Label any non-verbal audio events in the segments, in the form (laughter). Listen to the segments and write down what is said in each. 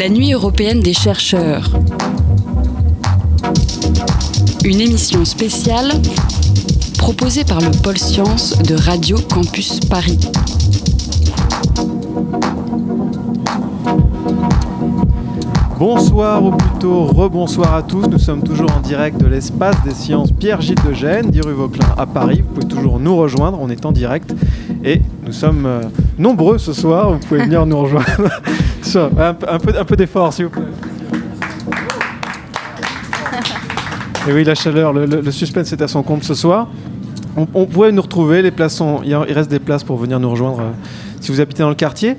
La nuit européenne des chercheurs. Une émission spéciale proposée par le pôle sciences de Radio Campus Paris. Bonsoir ou plutôt rebonsoir à tous. Nous sommes toujours en direct de l'espace des sciences Pierre-Gilles de Gênes, 10 rue Vauclin à Paris. Vous pouvez toujours nous rejoindre, on est en direct et nous sommes euh, nombreux ce soir. Vous pouvez venir nous rejoindre. Un, peu, un peu d'effort s'il vous plaît. (laughs) Et oui, la chaleur, le, suspense est à son compte ce soir. On, on pourrait nous retrouver, les places sont, il reste des places pour venir nous rejoindre euh, si vous habitez dans le quartier.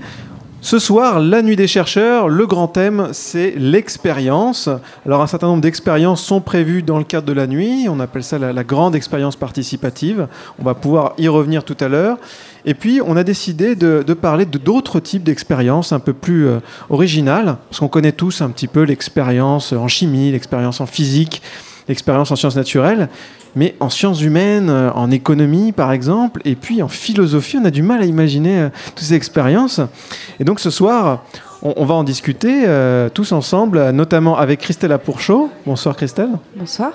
Ce soir, la nuit des chercheurs, le grand thème, c'est l'expérience. Alors un certain nombre d'expériences sont prévues dans le cadre de la nuit. On appelle ça la, grande expérience participative. On va pouvoir y revenir tout à l'heure. Et puis, on a décidé de, parler de d'autres types d'expériences un peu plus euh, originales, parce qu'on connaît tous un petit peu l'expérience en chimie, l'expérience en physique, l'expérience en sciences naturelles mais en sciences humaines, euh, en économie par exemple, et puis en philosophie, on a du mal à imaginer euh, toutes ces expériences. Et donc ce soir, on, va en discuter euh, tous ensemble, notamment avec Christelle Apourchaud. Bonsoir Christelle. Bonsoir.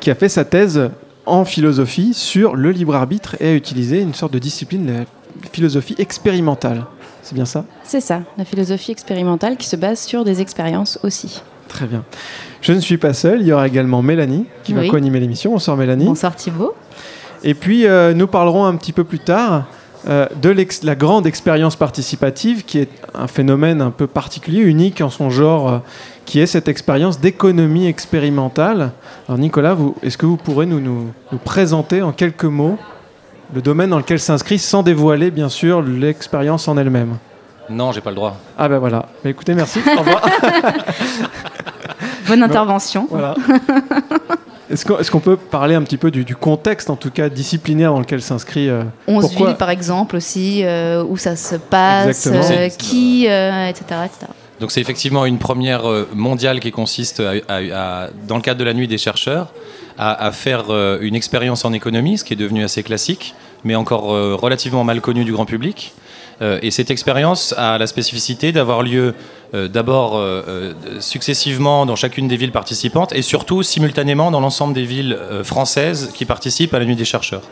Qui a fait sa thèse en philosophie sur le libre arbitre et a utilisé une sorte de discipline, la philosophie expérimentale. C'est bien ça? C'est ça, la philosophie expérimentale qui se base sur des expériences aussi. Très bien. Je ne suis pas seul, il y aura également Mélanie qui va co-animer l'émission. Bonsoir Mélanie. Bonsoir Thibault. Et puis euh, nous parlerons un petit peu plus tard euh, de la grande expérience participative qui est un phénomène un peu particulier, unique en son genre, euh, qui est cette expérience d'économie expérimentale. Alors Nicolas, est-ce que vous pourrez nous, nous, nous présenter en quelques mots le domaine dans lequel s'inscrit sans dévoiler bien sûr l'expérience en elle-même? Non, j'ai pas le droit. Ah ben voilà. Mais écoutez, merci. Au revoir. (laughs) Bonne intervention. Voilà. (laughs) Est-ce qu'on peut parler un petit peu du, contexte, en tout cas disciplinaire, dans lequel s'inscrit euh, 11 par exemple, aussi, euh, où ça se passe, euh, qui, euh, etc., Donc c'est effectivement une première mondiale qui consiste, dans le cadre de la nuit des chercheurs, à, faire une expérience en économie, ce qui est devenu assez classique, mais encore relativement mal connu du grand public. et cette expérience a la spécificité d'avoir lieu euh, d'abord euh, euh, successivement dans chacune des villes participantes et surtout simultanément dans l'ensemble des villes françaises qui participent à la Nuit des chercheurs.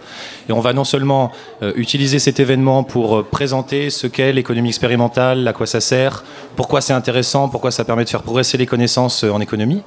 Et on va non seulement utiliser cet événement pour présenter ce qu'est l'économie expérimentale, à quoi ça sert, pourquoi c'est intéressant, pourquoi ça permet de faire progresser les connaissances en économie,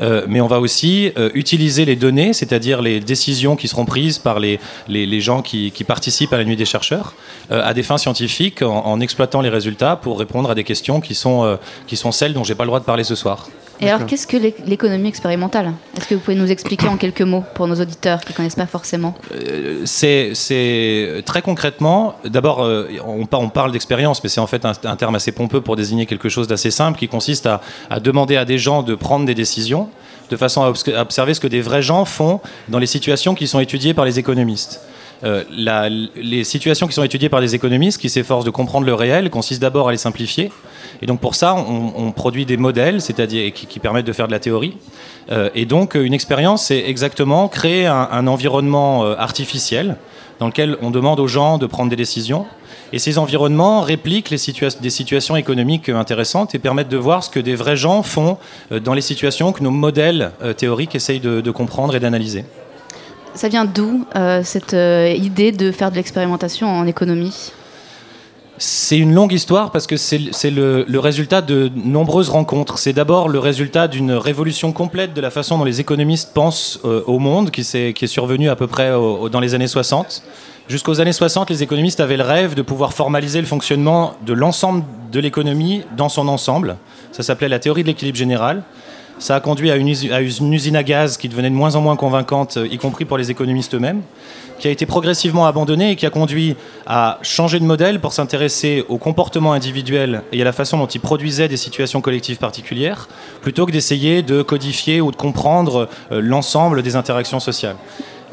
mais on va aussi utiliser les données, c'est-à-dire les décisions qui seront prises par les, les, gens qui, participent à la Nuit des chercheurs, à des fins scientifiques en, en, exploitant les résultats pour répondre à des questions qui sont euh, qui sont celles dont j'ai pas le droit de parler ce soir. Et alors, qu'est-ce que l'économie expérimentale? Est-ce que vous pouvez nous expliquer en quelques mots pour nos auditeurs qui ne connaissent pas forcément? Euh, C'est très concrètement, d'abord, euh, on, on, parle d'expérience, mais c'est en fait un, terme assez pompeux pour désigner quelque chose d'assez simple qui consiste à, à, demander à des gens de prendre des décisions de façon à observer ce que des vrais gens font dans les situations qui sont étudiées par les économistes. La, les situations qui sont étudiées par les économistes qui s'efforcent de comprendre le réel consistent d'abord à les simplifier et donc pour ça, on, produit des modèles, c'est-à-dire qui, permettent de faire de la théorie. Euh, et donc une expérience, c'est exactement créer un, environnement euh, artificiel dans lequel on demande aux gens de prendre des décisions. Et ces environnements répliquent les des situations économiques intéressantes et permettent de voir ce que des vrais gens font euh, dans les situations que nos modèles théoriques essayent de, comprendre et d'analyser. Ça vient d'où cette idée de faire de l'expérimentation en économie? C'est une longue histoire parce que c'est le, résultat de nombreuses rencontres. C'est d'abord le résultat d'une révolution complète de la façon dont les économistes pensent euh, au monde, qui, est, qui est survenue à peu près dans les années 60. Jusqu'aux années 60, les économistes avaient le rêve de pouvoir formaliser le fonctionnement de l'ensemble de l'économie dans son ensemble. Ça s'appelait la théorie de l'équilibre général. Ça a conduit à une, usine à gaz qui devenait de moins en moins convaincante, y compris pour les économistes eux-mêmes, qui a été progressivement abandonnée et qui a conduit à changer de modèle pour s'intéresser au comportement individuel et à la façon dont ils produisaient des situations collectives particulières, plutôt que d'essayer de codifier ou de comprendre euh, l'ensemble des interactions sociales.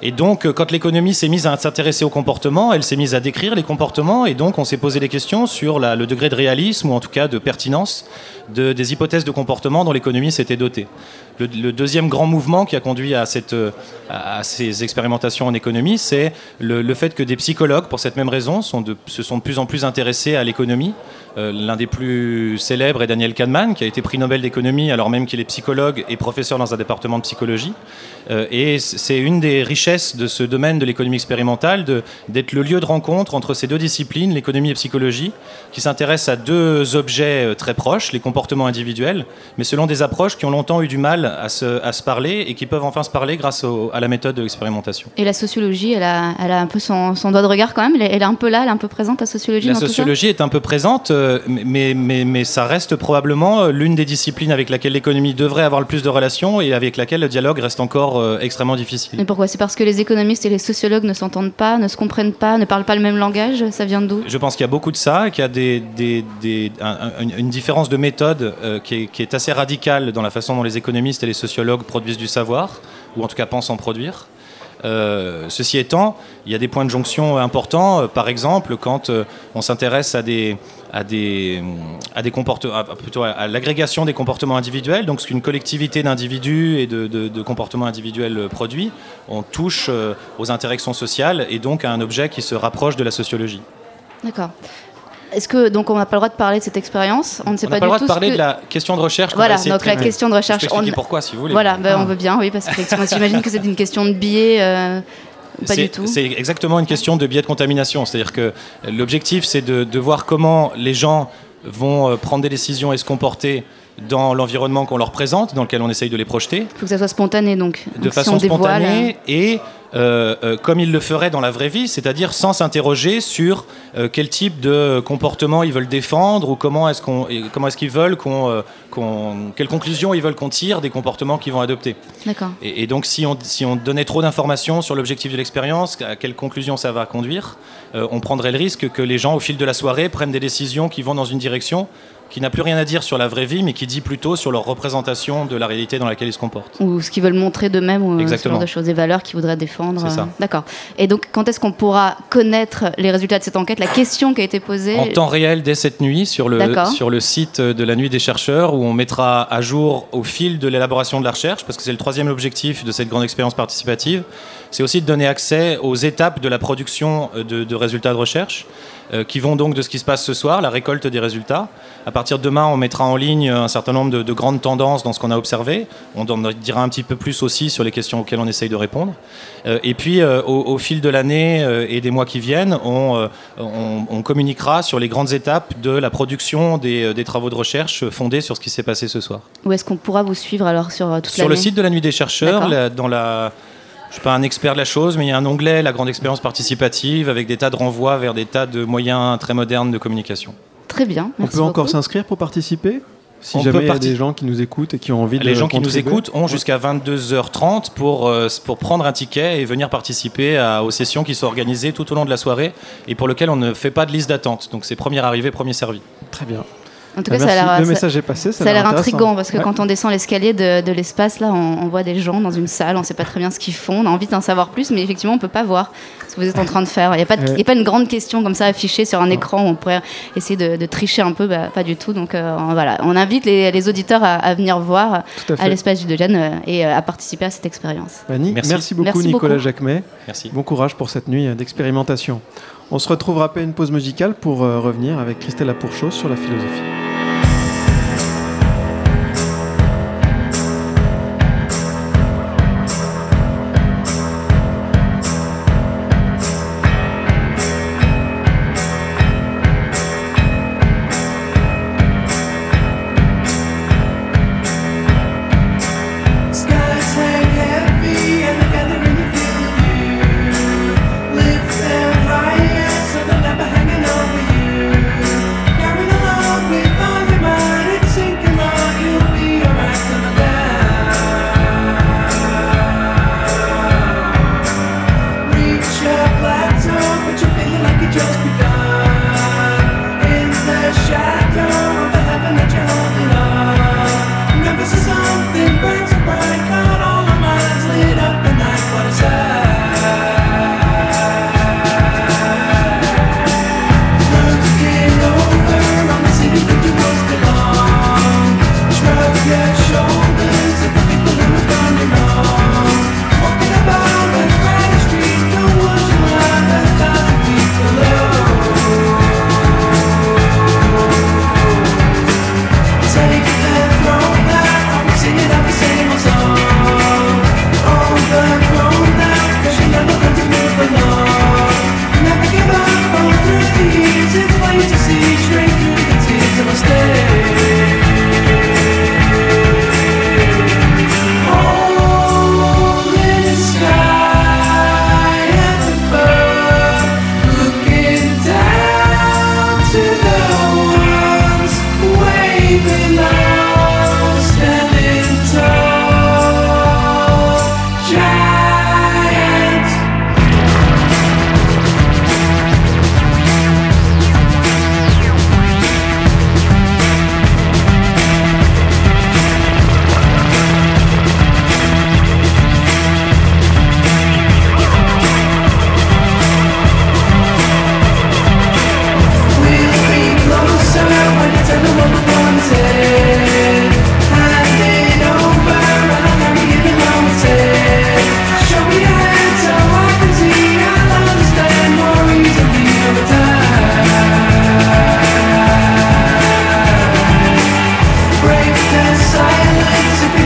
Et donc, euh, quand l'économie s'est mise à s'intéresser au comportement, elle s'est mise à décrire les comportements, et donc on s'est posé des questions sur le degré de réalisme, ou en tout cas de pertinence, des hypothèses de comportement dont l'économie s'était dotée. Le, deuxième grand mouvement qui a conduit à, cette, à ces expérimentations en économie, c'est le, fait que des psychologues, pour cette même raison, de, se sont de plus en plus intéressés à l'économie, Euh, l'un des plus célèbres est Daniel Kahneman, qui a été prix Nobel d'économie alors même qu'il est psychologue et professeur dans un département de psychologie. Euh, et c'est une des richesses de ce domaine de l'économie expérimentale d'être le lieu de rencontre entre ces deux disciplines, l'économie et psychologie, qui s'intéressent à deux objets euh, très proches, les comportements individuels, mais selon des approches qui ont longtemps eu du mal à se, à se parler et qui peuvent enfin se parler grâce à la méthode de l'expérimentation. Et la sociologie, elle a, elle a un peu son, son, doigt de regard quand même, elle est, elle est, un peu là, elle est un peu présente, la sociologie La sociologie est un peu présente, mais, mais, mais ça reste probablement euh, l'une des disciplines avec laquelle l'économie devrait avoir le plus de relations et avec laquelle le dialogue reste encore euh, extrêmement difficile. Et pourquoi? C'est parce que les économistes et les sociologues ne s'entendent pas, ne se comprennent pas, ne parlent pas le même langage? Ça vient d'où? Je pense qu'il y a beaucoup de ça, qu'il y a des, des, des, une différence de méthode euh, qui, est, assez radicale dans la façon dont les économistes et les sociologues produisent du savoir, ou en tout cas pensent en produire. Euh, ceci étant, il y a des points de jonction importants. Euh, par exemple, quand on s'intéresse à des, à des, à des comportements, plutôt à, l'agrégation des comportements individuels, donc ce qu'une collectivité d'individus et de, de, de, comportements individuels produit, on touche aux interactions sociales et donc à un objet qui se rapproche de la sociologie. D'accord. Est-ce que donc on n'a pas le droit de parler de cette expérience On ne sait pas, pas le droit de parler de la question de recherche. Voilà, donc la question de recherche. On... pourquoi si vous voulez. Voilà, ben, on veut bien, oui, parce que j'imagine que c'est une question de biais. Euh, pas du tout. C'est exactement une question de biais de contamination. C'est-à-dire que l'objectif, c'est de, de, voir comment les gens vont euh, prendre des décisions et se comporter dans l'environnement qu'on leur présente, dans lequel on essaye de les projeter. Il faut que ça soit spontané, donc. De donc, façon si spontanée et euh, euh, comme ils le feraient dans la vraie vie, c'est-à-dire sans s'interroger sur euh, quel type de comportement ils veulent défendre ou comment est-ce qu'on, comment est-ce qu'ils veulent qu'on, qu'on, quelles conclusions ils veulent qu'on tire des comportements qu'ils vont adopter. D'accord. Et, et, donc si on, si on donnait trop d'informations sur l'objectif de l'expérience, à quelles conclusions ça va conduire, on prendrait le risque que les gens au fil de la soirée prennent des décisions qui vont dans une direction qui n'a plus rien à dire sur la vraie vie, mais qui dit plutôt sur leur représentation de la réalité dans laquelle ils se comportent. Ou ce qu'ils veulent montrer d'eux-mêmes, ou Exactement. ce genre de choses, des valeurs qu'ils voudraient défendre. C'est ça. D'accord. Et donc, quand est-ce qu'on pourra connaître les résultats de cette enquête La question qui a été posée? En temps réel, dès cette nuit, sur le, sur le site de la Nuit des chercheurs, où on mettra à jour au fil de l'élaboration de la recherche, parce que c'est le troisième objectif de cette grande expérience participative, c'est aussi de donner accès aux étapes de la production de, de résultats de recherche euh, qui vont donc de ce qui se passe ce soir, la récolte des résultats. À partir de demain, on mettra en ligne un certain nombre de, de grandes tendances dans ce qu'on a observé. On en dira un petit peu plus aussi sur les questions auxquelles on essaye de répondre. Euh, et puis, euh, au, au, fil de l'année euh, et des mois qui viennent, on, euh, on, on, communiquera sur les grandes étapes de la production des, des travaux de recherche fondés sur ce qui s'est passé ce soir. Où est-ce qu'on pourra vous suivre alors sur toute Sur le site de la Nuit des chercheurs, la, dans la je ne suis pas un expert de la chose, mais il y a un onglet, la grande expérience participative, avec des tas de renvois vers des tas de moyens très modernes de communication. Très bien. On peut beaucoup. encore s'inscrire pour participer si on jamais il y a des gens qui nous écoutent et qui ont envie les de Les gens qui nous écoutent ont jusqu'à 22h30 pour, euh, pour prendre un ticket et venir participer à, aux sessions qui sont organisées tout au long de la soirée et pour lesquelles on ne fait pas de liste d'attente. Donc c'est premier arrivé, premier servi. Très bien. En tout Bah, cas, merci. ça a l'air, le message est passé. Ça, Ça a l'air intriguant parce que Ouais. quand on descend l'escalier de, de l'espace, là, on, on voit des gens dans une salle, on ne sait pas très bien ce qu'ils font, on a envie d'en savoir plus, mais effectivement, on ne peut pas voir ce que vous êtes en train de faire. Il n'y a, pas de- Ouais. il y a pas une grande question comme ça affichée sur un écran où on pourrait essayer de, de tricher un peu, bah, pas du tout. Donc euh, on- voilà, on invite les, les auditeurs à, à venir voir Tout à à l'espace du Degen euh, et euh, à participer à cette expérience. Merci. merci. beaucoup, Merci Nicolas beaucoup. Jacquemet. Merci. Bon courage pour cette nuit d'expérimentation. On se retrouvera après une pause musicale pour euh, revenir avec Christelle Lapourchose sur la philosophie.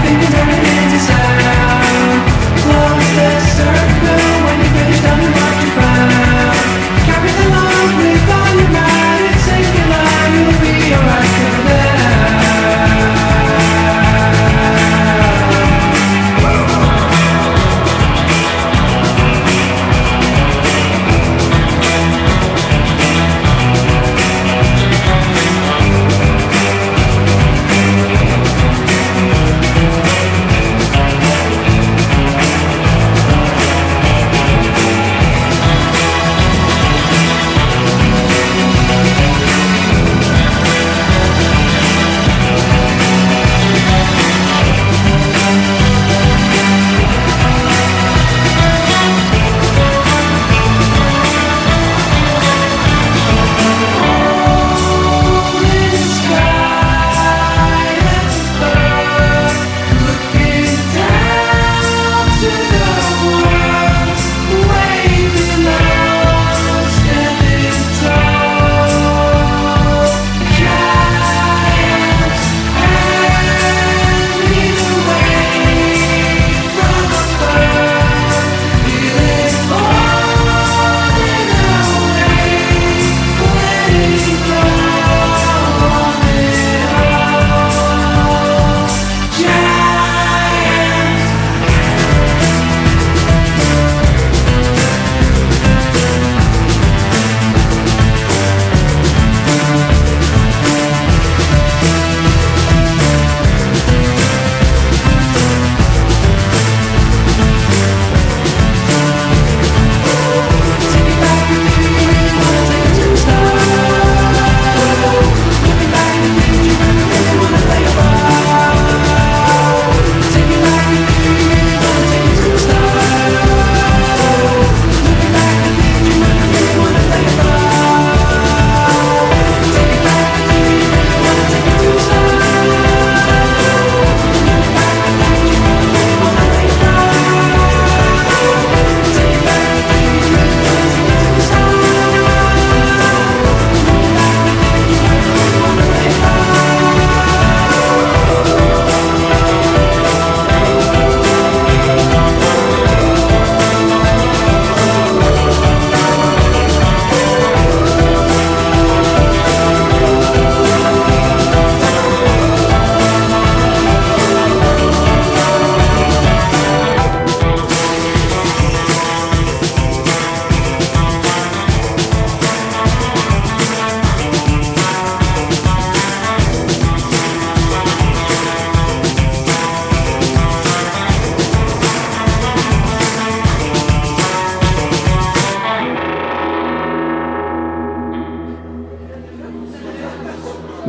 Thank you.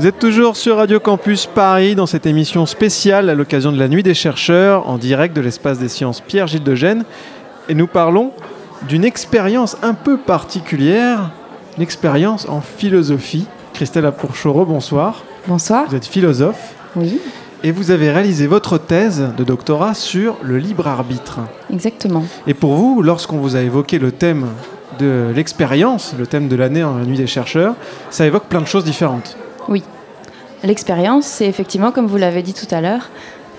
Vous êtes toujours sur Radio Campus Paris dans cette émission spéciale à l'occasion de la Nuit des chercheurs en direct de l'espace des sciences Pierre-Gilles de Gênes. Et nous parlons d'une expérience un peu particulière, l'expérience en philosophie. Christelle Apourchoro, bonsoir. Bonsoir. Vous êtes philosophe Oui, et vous avez réalisé votre thèse de doctorat sur le libre arbitre. exactement. Et pour vous, lorsqu'on vous a évoqué le thème de l'expérience, le thème de l'année en la Nuit des chercheurs, ça évoque plein de choses différentes. L'expérience, c'est effectivement, comme vous l'avez dit tout à l'heure,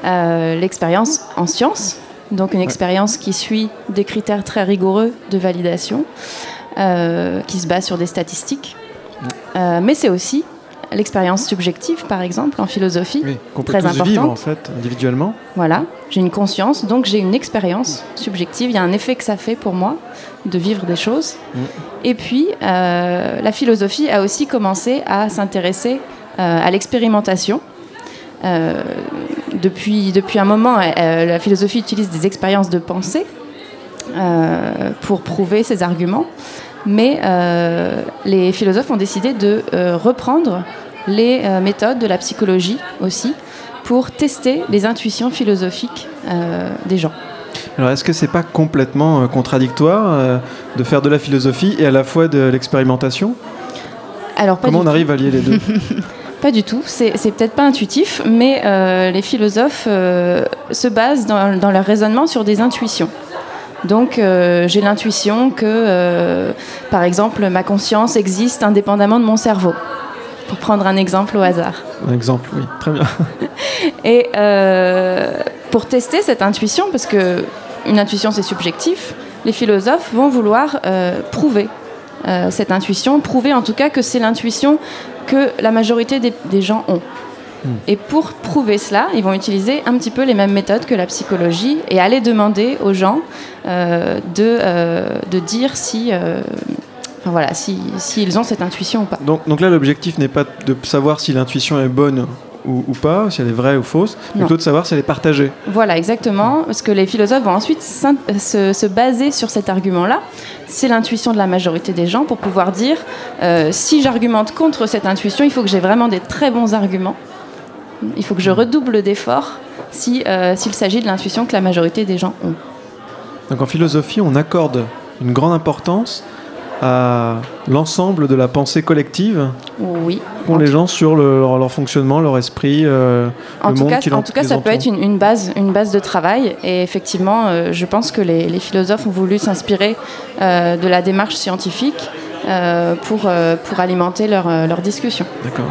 euh, l'expérience en sciences. Donc une expérience qui suit des critères très rigoureux de validation, euh, qui se base sur des statistiques. Euh, mais c'est aussi l'expérience subjective, par exemple, en philosophie. Oui, qu'on peut Très tous vivre importante. en fait individuellement. Voilà, j'ai une conscience, donc j'ai une expérience subjective. Il y a un effet que ça fait pour moi de vivre des choses. Mm. Et puis, euh, la philosophie a aussi commencé à s'intéresser à l'expérimentation. Euh, depuis, depuis un moment, euh, la philosophie utilise des expériences de pensée euh, pour prouver ses arguments. Mais euh, les philosophes ont décidé de euh, reprendre les euh, méthodes de la psychologie aussi pour tester les intuitions philosophiques euh, des gens. Alors est-ce que c'est pas complètement euh, contradictoire euh, de faire de la philosophie et à la fois de l'expérimentation? Alors, pas Comment du on arrive à lier les deux? (laughs) Pas du tout, c'est peut-être pas intuitif, mais euh, les philosophes euh, se basent dans, dans leur raisonnement sur des intuitions. Donc euh, j'ai l'intuition que, par exemple, ma conscience existe indépendamment de mon cerveau, pour prendre un exemple au hasard. Un exemple, oui, très bien. (laughs) Et pour tester cette intuition, parce que une intuition c'est subjectif, les philosophes vont vouloir prouver cette intuition, prouver en tout cas que c'est l'intuition que la majorité des, des gens ont. Et pour prouver cela, ils vont utiliser un petit peu les mêmes méthodes que la psychologie et aller demander aux gens euh, de, euh, de dire si, euh, enfin voilà, si, s'ils ont cette intuition ou pas. Donc, donc là, l'objectif n'est pas de savoir si l'intuition est bonne ou, ou pas, si elle est vraie ou fausse, mais plutôt de savoir si elle est partagée. Voilà, exactement. Parce que les philosophes vont ensuite se, se baser sur cet argument-là. C'est l'intuition de la majorité des gens pour pouvoir dire euh, si j'argumente contre cette intuition, il faut que j'ai vraiment des très bons arguments. Il faut que je redouble d'efforts si, euh, s'il s'agit de l'intuition que la majorité des gens ont. Donc en philosophie, on accorde une grande importance à l'ensemble de la pensée collective Oui. qu'ont les gens sur le- leur, leur fonctionnement, leur esprit, euh, En le tout monde cas, en tout cas ça peut être une, une base, une base de travail. Et effectivement, euh, je pense que les, les philosophes ont voulu s'inspirer euh, de la démarche scientifique pour, pour alimenter leur, leur discussion. D'accord.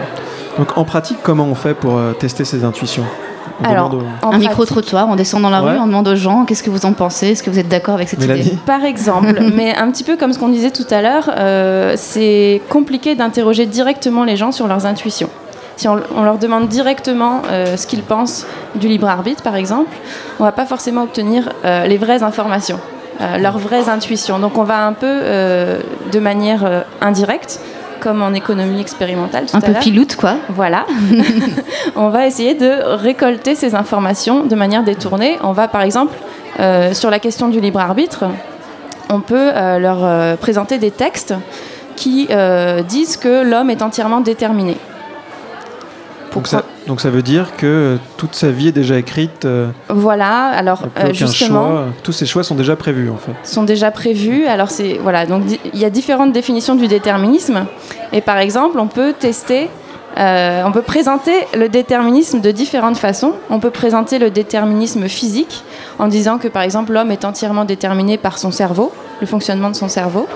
Donc en pratique, comment on fait pour tester ces intuitions? On Alors, demande Un pratique- micro-trottoir, on descend dans la Ouais. rue, on demande aux gens qu'est-ce que vous en pensez, est-ce que vous êtes d'accord avec cette idée? Par exemple, (laughs) mais un petit peu comme ce qu'on disait tout à l'heure, euh, c'est compliqué d'interroger directement les gens sur leurs intuitions. Si on, on leur demande directement euh, ce qu'ils pensent du libre arbitre, par exemple, on va pas forcément obtenir euh, les vraies informations, euh, leurs vraies intuitions. Donc on va un peu euh, de manière euh, indirecte, comme en économie expérimentale tout Un à peu piloute, quoi. Voilà. (laughs) on va essayer de récolter ces informations de manière détournée. On va, par exemple, euh, sur la question du libre arbitre, on peut euh, leur euh, présenter des textes qui disent que l'homme est entièrement déterminé. Donc, ça, donc ça veut dire que toute sa vie est déjà écrite, euh, Voilà. Alors euh, justement, choix, tous ces choix sont déjà prévus en fait. sont déjà prévus. Alors c'est voilà, donc il y a différentes définitions du déterminisme. Et par exemple, on peut tester, euh, on peut présenter le déterminisme de différentes façons. On peut présenter le déterminisme physique en disant que par exemple l'homme est entièrement déterminé par son cerveau, le fonctionnement de son cerveau.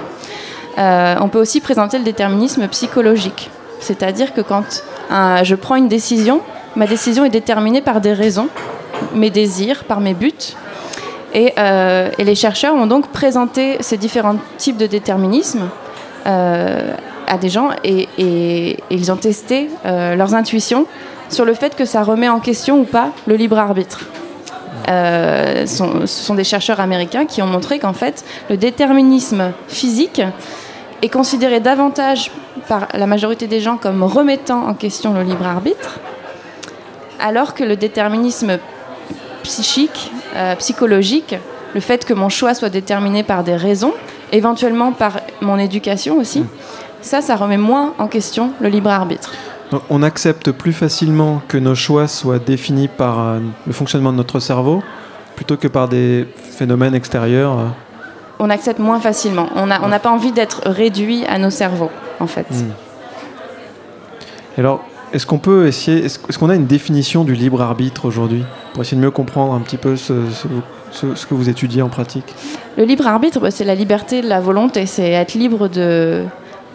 On peut aussi présenter le déterminisme psychologique, c'est-à-dire que quand euh, je prends une décision, ma décision est déterminée par des raisons, mes désirs, par mes buts. Et, euh, les chercheurs ont donc présenté ces différents types de déterminisme euh, à des gens et, ils ont testé leurs intuitions sur le fait que ça remet en question ou pas le libre arbitre. Ce sont des chercheurs américains qui ont montré qu'en fait, le déterminisme physique est considéré davantage par la majorité des gens comme remettant en question le libre arbitre, alors que le déterminisme psychique, euh, psychologique, le fait que mon choix soit déterminé par des raisons, éventuellement par mon éducation aussi, ça, ça remet moins en question le libre arbitre. On accepte plus facilement que nos choix soient définis par euh, le fonctionnement de notre cerveau plutôt que par des phénomènes extérieurs. euh. On accepte moins facilement. On n'a on n'a pas envie d'être réduit à nos cerveaux, en fait. Hmm. Alors, est-ce qu'on peut essayer, est-ce qu'on a une définition du libre arbitre aujourd'hui pour essayer de mieux comprendre un petit peu ce, ce- ce- ce que vous étudiez en pratique? Le libre arbitre, bah, c'est la liberté de la volonté, c'est être libre de,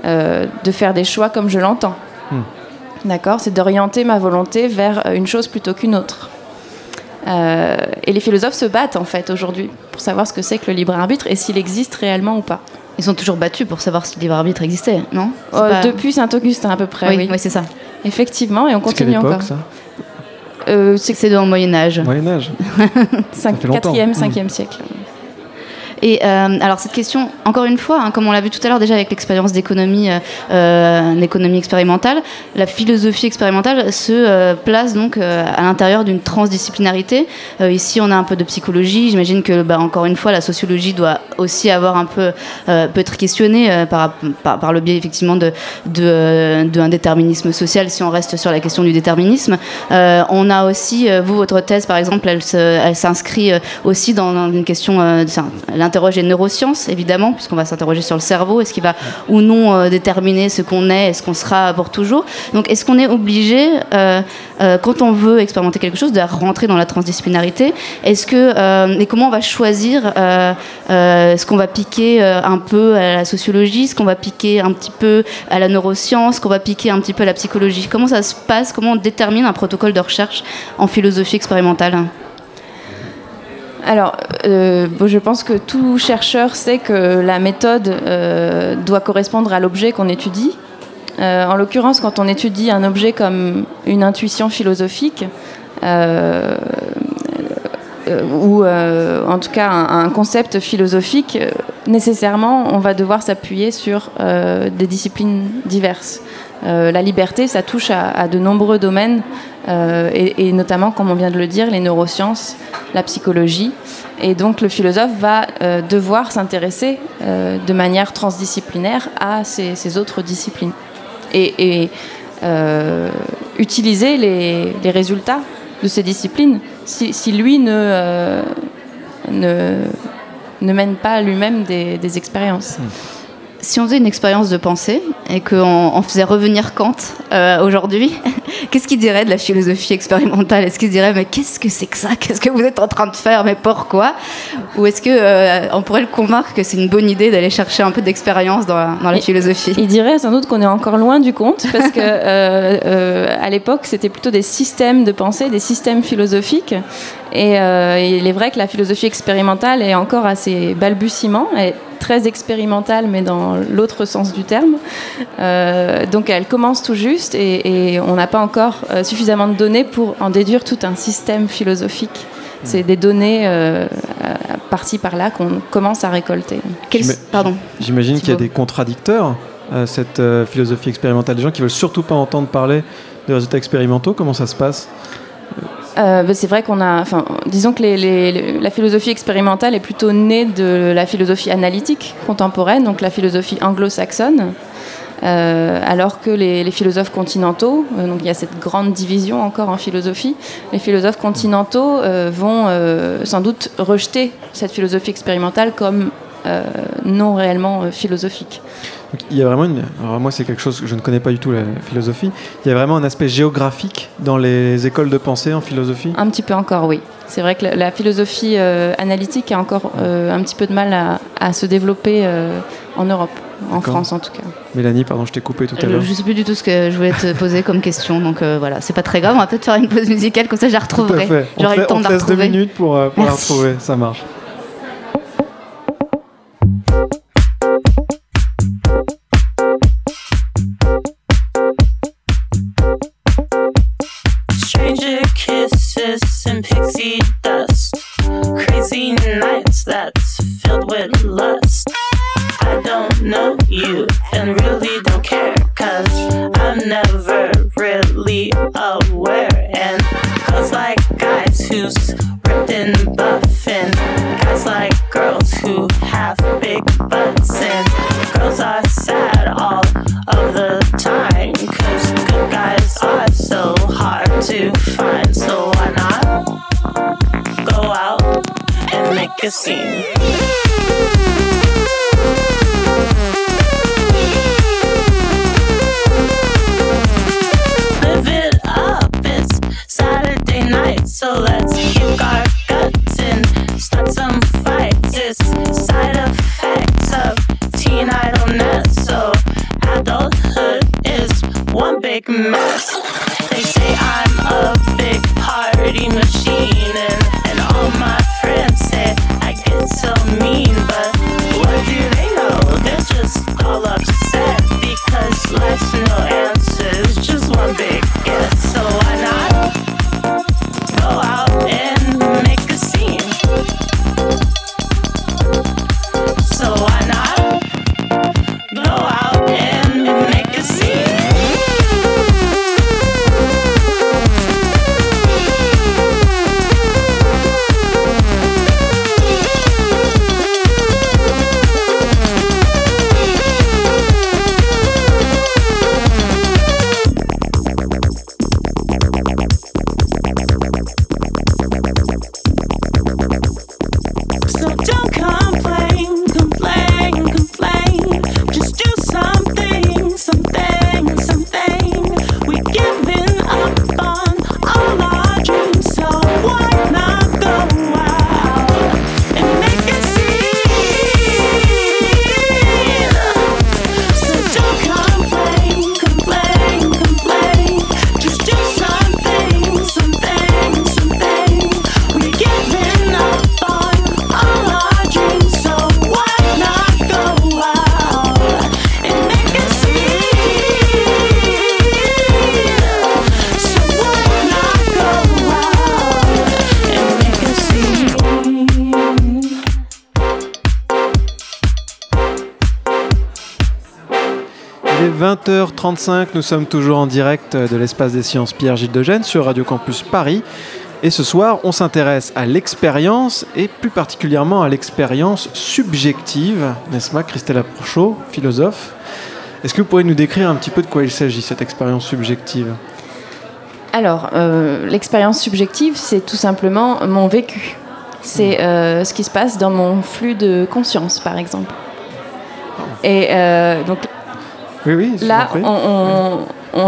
euh, de faire des choix comme je l'entends. Hmm. D'accord? C'est d'orienter ma volonté vers une chose plutôt qu'une autre. Euh, et les philosophes se battent en fait aujourd'hui pour savoir ce que c'est que le libre arbitre et s'il existe réellement ou pas. Ils sont toujours battus pour savoir si le libre arbitre existait, non? Euh, pas- Depuis Saint-Augustin à peu près, oui, oui. oui, c'est ça. Effectivement, et on C'est quelle continue époque encore. ça? Euh, c'est C'est dans le Moyen Âge. Moyen Âge. (laughs) cinq- fait longtemps. 4e, Hmm. 5e siècle. Et euh, alors cette question, encore une fois, hein, comme on l'a vu tout à l'heure déjà avec l'expérience d'économie, euh, euh, une économie expérimentale, la philosophie expérimentale se euh, place donc à l'intérieur d'une transdisciplinarité. Ici, on a un peu de psychologie. J'imagine que, bah, encore une fois, la sociologie doit aussi avoir un peu, peut être questionnée par, le biais effectivement de, d'un déterminisme social. Si on reste sur la question du déterminisme, on a aussi, vous, votre thèse, par exemple, elle, s'inscrit aussi dans, dans une question, interroge les neurosciences, évidemment, puisqu'on va s'interroger sur le cerveau, est-ce qu'il va ou non euh, déterminer ce qu'on est, est-ce qu'on sera pour toujours? Donc, est-ce qu'on est obligé, euh, euh, quand on veut expérimenter quelque chose, de rentrer dans la transdisciplinarité? Est-ce que, et comment on va choisir ce qu'on va piquer un peu à la sociologie, ce qu'on va piquer un petit peu à la neuroscience, ce qu'on va piquer un petit peu à la psychologie? Comment ça se passe? Comment on détermine un protocole de recherche en philosophie expérimentale? Alors, euh, je pense que tout chercheur sait que la méthode euh, doit correspondre à l'objet qu'on étudie. Euh, en l'occurrence, quand on étudie un objet comme une intuition philosophique, ou en tout cas un, concept philosophique, nécessairement, on va devoir s'appuyer sur des disciplines diverses. La liberté, ça touche à de nombreux domaines, euh, et, notamment, comme on vient de le dire, les neurosciences, la psychologie. Et donc, le philosophe va euh, devoir s'intéresser euh, de manière transdisciplinaire à ces, autres disciplines. Et, utiliser les, résultats de ces disciplines. Si, lui ne, ne, ne mène pas lui-même des, des expériences. Si on faisait une expérience de pensée et qu'on on faisait revenir Kant euh, aujourd'hui, (laughs) qu'est-ce qu'il dirait de la philosophie expérimentale? Est-ce qu'il dirait mais qu'est-ce que c'est que ça? Qu'est-ce que vous êtes en train de faire? Mais pourquoi? Ou est-ce que euh, on pourrait le convaincre que c'est une bonne idée d'aller chercher un peu d'expérience dans, la- dans la Et- philosophie? Il dirait sans doute qu'on est encore loin du compte, parce que (laughs) euh, à l'époque, c'était plutôt des systèmes de pensée, des systèmes philosophiques. Et il est vrai que la philosophie expérimentale est encore à ses balbutiements, elle est très expérimentale, mais dans l'autre sens du terme. Euh, donc elle commence tout juste, et, et on n'a pas encore euh, suffisamment de données pour en déduire tout un système philosophique. C'est des données euh, par-ci par-là qu'on commence à récolter. Quel- J'ima- Pardon. J'imagine qu'il y a des contradicteurs à cette euh, philosophie expérimentale, des gens qui veulent surtout pas entendre parler de résultats expérimentaux. Comment ça se passe? Euh, bah, c'est vrai qu'on a, disons que les- la philosophie expérimentale est plutôt née de la philosophie analytique contemporaine, donc la philosophie anglo-saxonne, euh, alors que les, philosophes continentaux, euh, donc il y a cette grande division encore en philosophie, les philosophes continentaux vont sans doute rejeter cette philosophie expérimentale comme non réellement philosophique. Donc, il y a vraiment une. Alors moi, c'est quelque chose que je ne connais pas du tout la philosophie. Il y a vraiment un aspect géographique dans les écoles de pensée en philosophie? Un petit peu encore, oui. C'est vrai que la, la philosophie euh, analytique a encore euh, un petit peu de mal à, à se développer euh, en Europe, en. France en tout cas. Mélanie, pardon, je t'ai coupé tout à l'heure. je sais plus du tout ce que je voulais te poser comme question, donc euh, voilà, c'est pas très grave. On va peut-être faire une pause musicale, comme ça je la retrouverai. J'aurai le temps on de la laisse deux retrouver. minutes pour, euh, pour la retrouver. Ça marche. And really don't care. 20h35, nous sommes toujours en direct de l'espace des sciences Pierre Gilles de Gênes sur Radio Campus Paris. Et ce soir, on s'intéresse à l'expérience et plus particulièrement à l'expérience subjective, n'est-ce pas, Christelle Approchot, philosophe Est-ce que vous pourriez nous décrire un petit peu de quoi il s'agit, cette expérience subjective? Alors, euh, l'expérience subjective, c'est tout simplement mon vécu. C'est euh, ce qui se passe dans mon flux de conscience, par exemple. Et euh, donc Oui, oui, là, on, on-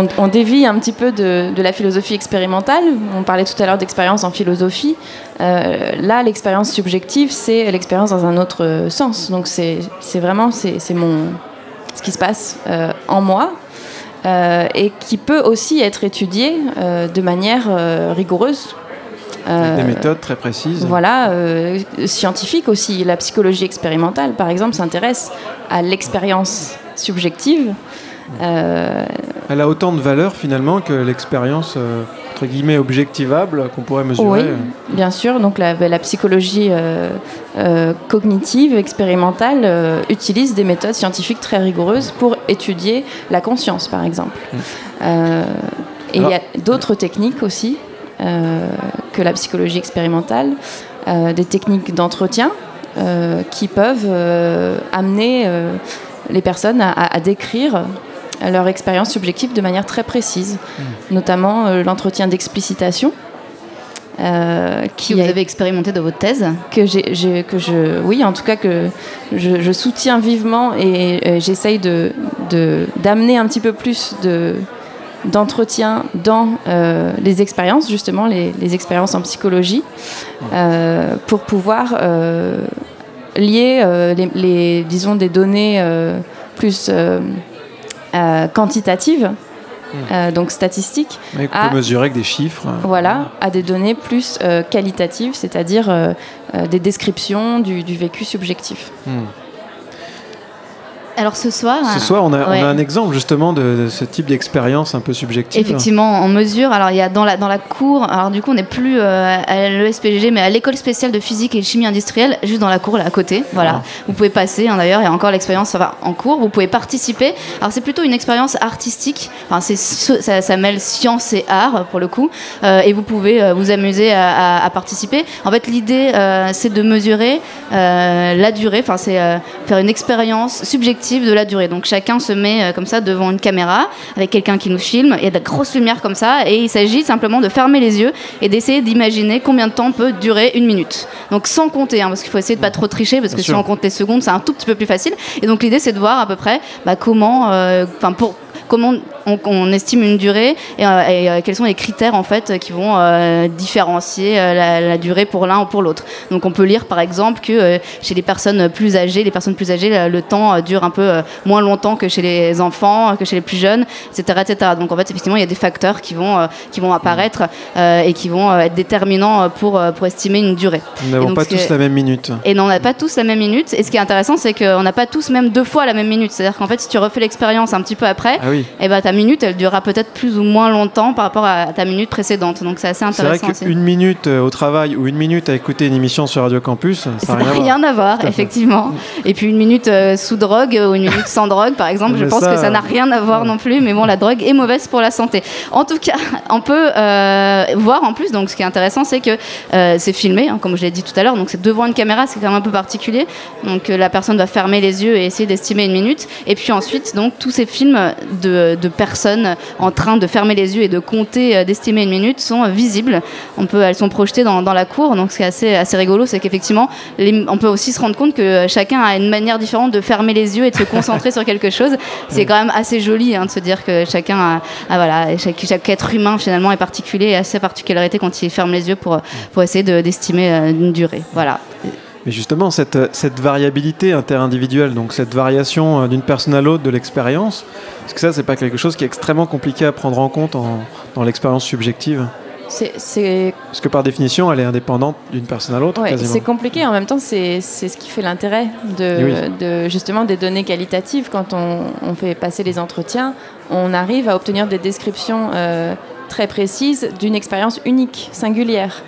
on- on dévie un petit peu de, de la philosophie expérimentale. On parlait tout à l'heure d'expérience en philosophie. Euh, là, l'expérience subjective, c'est l'expérience dans un autre euh, sens. Donc, c'est vraiment c'est mon ce qui se passe euh, en moi euh, et qui peut aussi être étudié de manière rigoureuse. Des méthodes très précises. voilà, euh, scientifique aussi. La psychologie expérimentale, par exemple, s'intéresse à l'expérience subjective. Euh, Elle a autant de valeur finalement que l'expérience euh, entre guillemets objectivable qu'on pourrait mesurer. Oui, bien sûr. Donc la, la psychologie euh, euh, cognitive expérimentale euh, utilise des méthodes scientifiques très rigoureuses pour étudier la conscience, par exemple. Euh, et il y a d'autres techniques aussi euh, que la psychologie expérimentale, euh, des techniques d'entretien euh, qui peuvent euh, amener euh, les personnes à, décrire leur expérience subjective de manière très précise, notamment euh, l'entretien d'explicitation. euh, Qui vous a- avez expérimenté dans votre thèse que j'ai, j'ai- que je, oui, en tout cas que je, je soutiens vivement et j'essaye de, de- d'amener un petit peu plus de d'entretien dans euh, les expériences, justement les, les expériences en psychologie, euh, pour pouvoir euh, lier euh, les, les- disons des données euh, plus euh, quantitatives, euh, donc statistiques, à- peut mesurer avec des chiffres. voilà, à des données plus euh, qualitatives, c'est-à-dire euh, des descriptions du, du vécu subjectif. Hmm. Alors ce soir. Ce soir, on a, on un exemple justement de, de ce type d'expérience un peu subjective. Effectivement, en mesure. Alors, il y a dans la, dans la cour, alors du coup, on n'est plus euh, à l'ESPGG, mais à l'école spéciale de physique et chimie industrielle, juste dans la cour, là, à côté. Voilà. Vous pouvez passer, hein, d'ailleurs, il y a encore l'expérience en cours. Vous pouvez participer. Alors, c'est plutôt une expérience artistique. Enfin, c'est ce- ça, ça mêle science et art, pour le coup. Euh, et vous pouvez euh, vous amuser à, à- à participer. En fait, l'idée, c'est de mesurer la durée. Enfin, c'est faire une expérience subjective de la durée. Donc chacun se met euh, comme ça devant une caméra avec quelqu'un qui nous filme. Il y a de la grosse lumière comme ça et il s'agit simplement de fermer les yeux et d'essayer d'imaginer combien de temps peut durer une minute. Donc sans compter, hein, parce qu'il faut essayer de pas trop tricher parce que si on compte les secondes, c'est un tout petit peu plus facile. Et donc l'idée c'est de voir à peu près bah, comment, euh, enfin pour comment on, on estime une durée et, euh, et, euh, quels sont les critères en fait qui vont euh, différencier la, la durée pour l'un ou pour l'autre. Donc on peut lire par exemple que chez les personnes plus âgées, les personnes plus âgées, le, temps dure un peu moins longtemps que chez les enfants, que chez les plus jeunes, etc., etc. Donc en fait effectivement il y a des facteurs qui vont qui vont apparaître et qui vont être déterminants pour pour estimer une durée. Nous n'avons pas tous que- la même minute. Et non, on n'a pas tous la même minute. Et ce qui est intéressant, c'est qu'on n'a pas tous même deux fois la même minute. C'est-à-dire qu'en fait, si tu refais l'expérience un petit peu après, Ah oui. eh ben, ta minute, elle durera peut-être plus ou moins longtemps par rapport à ta minute précédente. Donc c'est assez C'est vrai intéressant qu'une minute euh, au travail ou une minute à écouter une émission sur Radio Campus, ça n'a rien à voir. rien à effectivement. Et puis une minute euh, sous drogue ou une minute sans drogue, par exemple, je pense ça, que ça n'a rien à voir non plus. Mais bon, la drogue est mauvaise pour la santé. En tout cas, (laughs) on peut euh, voir en plus. Donc, ce qui est intéressant, c'est que euh, c'est filmé, hein, comme je l'ai dit tout à l'heure. Donc, c'est devant une caméra, c'est quand même un peu particulier. Donc, la personne va fermer les yeux et essayer d'estimer une minute. Et puis ensuite, donc tous ces films de, de personnes en train de fermer les yeux et de compter, euh, d'estimer une minute sont euh, visibles. On peut, elles sont projetées dans, dans la cour. Donc, ce qui est assez, assez rigolo, c'est qu'effectivement, on peut aussi se rendre compte que euh, chacun a une manière différente de fermer les yeux et de se concentrer (laughs) sur quelque chose. C'est quand même assez joli hein, de se dire que chacun a, a, voilà, chaque, chaque être humain finalement est particulier et a ses particularités quand il ferme les yeux pour, pour essayer de- d'estimer une durée. Voilà. Mais justement, cette, cette variabilité interindividuelle, donc cette variation euh, d'une personne à l'autre de l'expérience, est-ce que ça, c'est pas quelque chose qui est extrêmement compliqué à prendre en compte en- dans l'expérience subjective? C'est- Parce que par définition, elle est indépendante d'une personne à l'autre, Ouais, c'est compliqué. En même temps, c'est c'est ce qui fait l'intérêt de, Oui. de justement des données qualitatives. Quand on, on fait passer les entretiens, on arrive à obtenir des descriptions euh, très précises d'une expérience unique, singulière.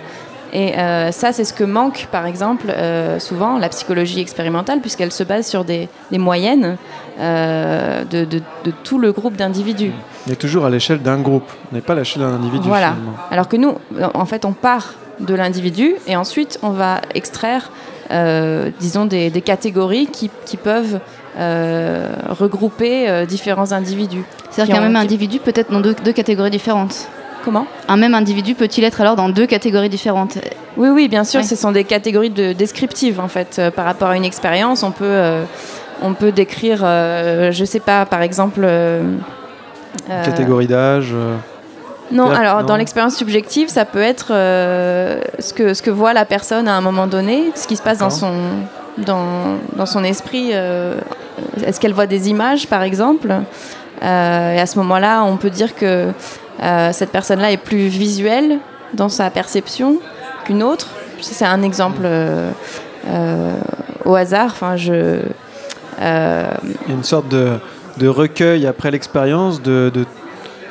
Et euh, ça, c'est ce que manque, par exemple, euh, souvent la psychologie expérimentale, puisqu'elle se base sur des, des moyennes euh, de, de- de tout le groupe d'individus. On est toujours à l'échelle d'un groupe, on n'est pas à l'échelle d'un individu. Voilà. finalement. Alors que nous, en fait, on part de l'individu et ensuite on va extraire, euh, disons, des, des catégories qui, qui peuvent euh, regrouper euh, différents individus. C'est-à-dire qu'un même qui- individu peut être dans deux, deux catégories différentes. Comment Un même individu peut-il être alors dans deux catégories différentes? Oui, oui, bien sûr, Ouais. ce sont des catégories de, descriptives en fait. Euh, par rapport à une expérience, on peut, euh, on peut décrire, euh, je sais pas, par exemple. euh, euh, Catégorie d'âge. euh, Non, Là, alors non. dans l'expérience subjective, ça peut être euh, ce, que, ce que voit la personne à un moment donné, ce qui se passe dans son, dans, dans son esprit. euh, Est-ce qu'elle voit des images, par exemple? Euh, Et à ce moment-là, on peut dire que euh, cette personne-là est plus visuelle dans sa perception qu'une autre. C'est un exemple euh, euh, au hasard. Enfin, je. Il y a une sorte de, de recueil après l'expérience de, de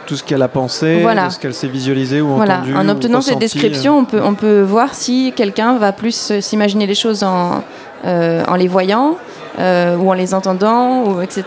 tout ce qu'elle a pensé, Voilà. de ce qu'elle s'est visualisé ou Voilà, entendu. en obtenant ces ressenti, descriptions, on peut, on peut voir si quelqu'un va plus s'imaginer les choses en, euh, en les voyant euh, ou en les entendant, ou, etc.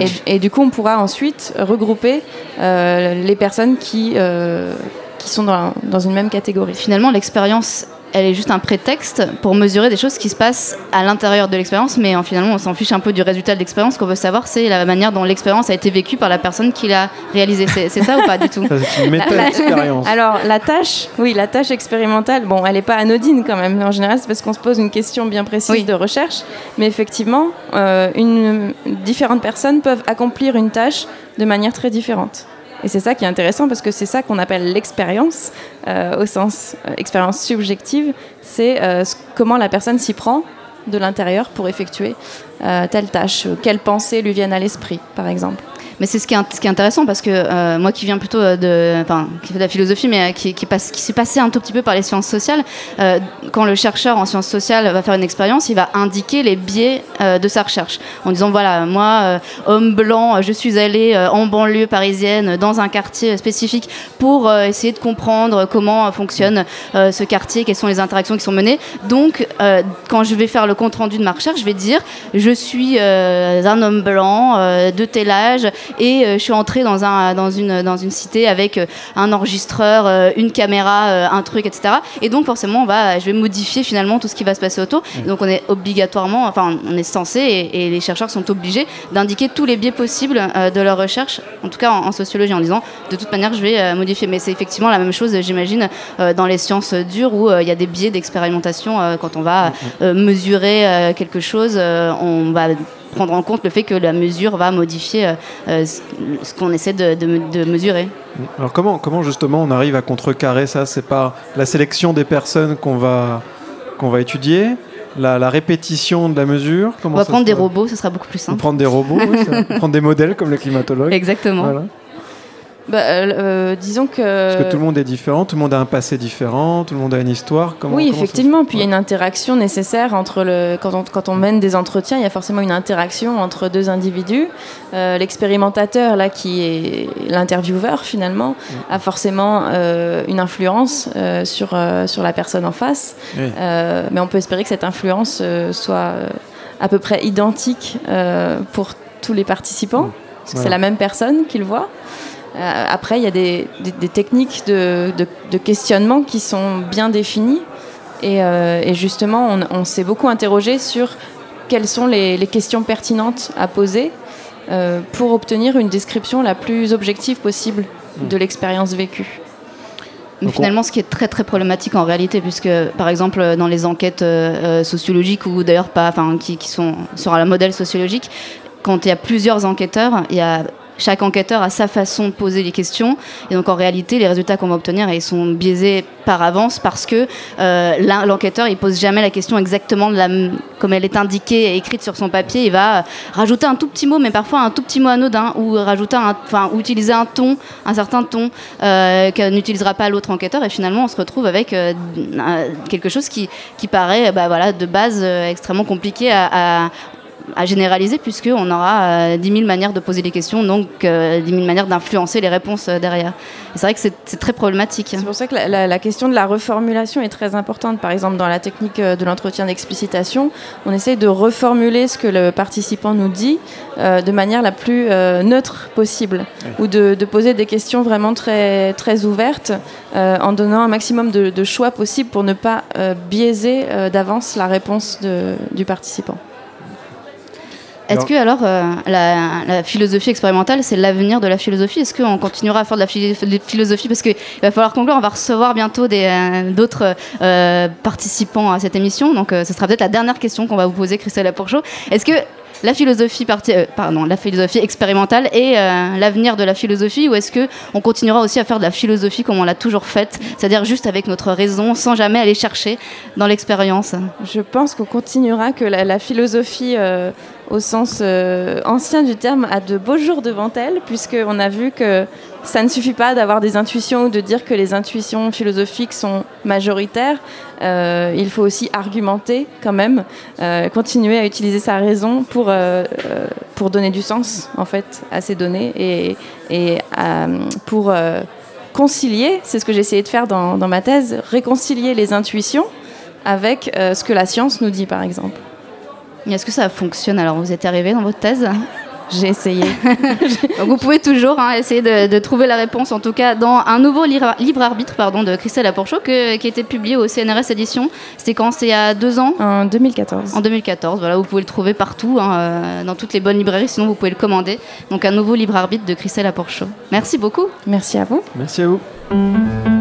Et, et du coup, on pourra ensuite regrouper euh, les personnes qui, euh, qui sont dans, dans une même catégorie. Finalement, l'expérience, elle est juste un prétexte pour mesurer des choses qui se passent à l'intérieur de l'expérience, mais en, finalement, on s'en fiche un peu du résultat de l'expérience. Ce qu'on veut savoir, c'est la manière dont l'expérience a été vécue par la personne qui l'a réalisée. C'est ça ou pas du tout (laughs) Ça, C'est une méta-expérience. Alors, la tâche, oui, la tâche expérimentale, bon, elle n'est pas anodine quand même. En général, c'est parce qu'on se pose une question bien précise Oui. de recherche. Mais effectivement, euh, une, différentes personnes peuvent accomplir une tâche de manière très différente. Et c'est ça qui est intéressant parce que c'est ça qu'on appelle l'expérience, euh, au sens euh, expérience subjective. C'est euh, comment la personne s'y prend de l'intérieur pour effectuer telle tâche. Quelles pensées lui viennent à l'esprit, par exemple. Mais c'est ce qui est, intéressant parce que euh, moi qui viens plutôt euh, de, enfin, qui fait de la philosophie, mais euh, qui, qui, passe, qui s'est passé un tout petit peu par les sciences sociales, quand le chercheur en sciences sociales va faire une expérience, il va indiquer les biais de sa recherche en disant voilà, moi, homme blanc, je suis allé en banlieue parisienne, dans un quartier spécifique pour essayer de comprendre comment fonctionne ce quartier, quelles sont les interactions qui sont menées. Donc, quand je vais faire le compte rendu de ma recherche, je vais dire je suis un homme blanc de tel âge et euh, je suis entrée dans, un, dans, une, dans une cité avec euh, un enregistreur, euh, une caméra, un truc, etc. Et donc forcément, on va, je vais modifier finalement tout ce qui va se passer autour. Et donc on est obligatoirement, enfin on est censé, et, et les chercheurs sont obligés d'indiquer tous les biais possibles de leur recherche, en tout cas en, en sociologie, en disant de toute manière je vais modifier. Mais c'est effectivement la même chose, j'imagine, dans les sciences dures où il y a des biais d'expérimentation quand on va mesurer quelque chose, on va prendre en compte le fait que la mesure va modifier euh, euh, ce qu'on essaie de, de- de mesurer. Alors comment, comment justement on arrive à contrecarrer ça? C'est par la sélection des personnes qu'on va, qu'on va étudier, la, la répétition de la mesure On va prendre des robots, ce sera beaucoup plus simple. prendre des robots, oui, prendre des modèles comme les climatologues. (laughs) Exactement. Voilà. Bah, euh, euh, disons que. Parce que tout le monde est différent, tout le monde a un passé différent, tout le monde a une histoire. Comment, oui, comment effectivement. Puis il y a une interaction nécessaire entre le. Quand on, quand on mène des entretiens, il y a forcément une interaction entre deux individus. Euh, L'expérimentateur, là, qui est l'intervieweur finalement, a forcément euh, une influence sur, sur la personne en face. Oui. Mais on peut espérer que cette influence soit à peu près identique pour tous les participants, parce que Voilà. c'est la même personne qui le voit. Euh, après, il y a des, des- des techniques de, de- de questionnement qui sont bien définies. Et, euh, et justement, on, on s'est beaucoup interrogé sur quelles sont les, les questions pertinentes à poser euh, pour obtenir une description la plus objective possible de l'expérience vécue. Mais finalement, ce qui est très très problématique en réalité, puisque par exemple dans les enquêtes euh, sociologiques ou d'ailleurs pas, enfin qui, qui sont sur un modèle sociologique, quand il y a plusieurs enquêteurs, il y a chaque enquêteur a sa façon de poser les questions, et donc en réalité, les résultats qu'on va obtenir, ils sont biaisés par avance parce que euh, l'enquêteur, il pose jamais la question exactement comme elle est indiquée et écrite sur son papier. Il va euh, rajouter un tout petit mot, mais parfois un tout petit mot anodin, ou rajouter, un, enfin, utiliser un ton, un certain ton euh, que n'utilisera pas l'autre enquêteur, et finalement, on se retrouve avec euh, quelque chose qui, qui paraît, bah, voilà, de base extrêmement compliqué à, à à généraliser puisqu'on aura euh, 10 000 manières de poser les questions, donc euh, 10 000 manières d'influencer les réponses euh, derrière. C'est vrai que c'est très problématique. C'est pour ça que la, la- la question de la reformulation est très importante. Par exemple, dans la technique euh, de l'entretien d'explicitation, on essaye de reformuler ce que le participant nous dit euh, de manière la plus euh, neutre possible, ou de, de poser des questions vraiment très, très ouvertes euh, en donnant un maximum de, de choix possible pour ne pas euh, biaiser euh, d'avance la réponse de- du participant. Est-ce que alors euh, la, la philosophie expérimentale, c'est l'avenir de la philosophie? Est-ce qu'on continuera à faire de la philosophie? Parce qu'il va falloir conclure, on va recevoir bientôt des, euh, d'autres euh, participants à cette émission, donc euh, ce sera peut-être la dernière question qu'on va vous poser, Christelle Lapourchaud. Est-ce que la philosophie, parti- euh, pardon, la philosophie expérimentale est euh, l'avenir de la philosophie ou est-ce que on continuera aussi à faire de la philosophie comme on l'a toujours faite, c'est-à-dire juste avec notre raison, sans jamais aller chercher dans l'expérience? Je pense qu'on continuera, que la, la philosophie, euh, au sens euh, ancien du terme, a de beaux jours devant elle, puisqu'on a vu que ça ne suffit pas d'avoir des intuitions ou de dire que les intuitions philosophiques sont majoritaires. Euh, il faut aussi argumenter quand même, euh, continuer à utiliser sa raison pour, pour donner du sens en fait à ces données et, et pour concilier, c'est ce que j'ai essayé de faire dans, ma thèse, réconcilier les intuitions avec ce que la science nous dit, par exemple. Est-ce que ça fonctionne Alors, vous êtes arrivé dans votre thèse J'ai essayé. (laughs) Donc, vous pouvez toujours hein, essayer de, de trouver la réponse, en tout cas, dans un nouveau libre, libre arbitre pardon, de Christelle Lapourchaud que- qui a été publié au CNRS Édition. C'était quand? C'était il y a deux ans? En 2014. en 2014, voilà, vous pouvez le trouver partout, hein, euh, dans toutes les bonnes librairies, sinon vous pouvez le commander. Donc un nouveau libre arbitre de Christelle Lapourchaud. Merci beaucoup. Merci à vous. Merci à vous.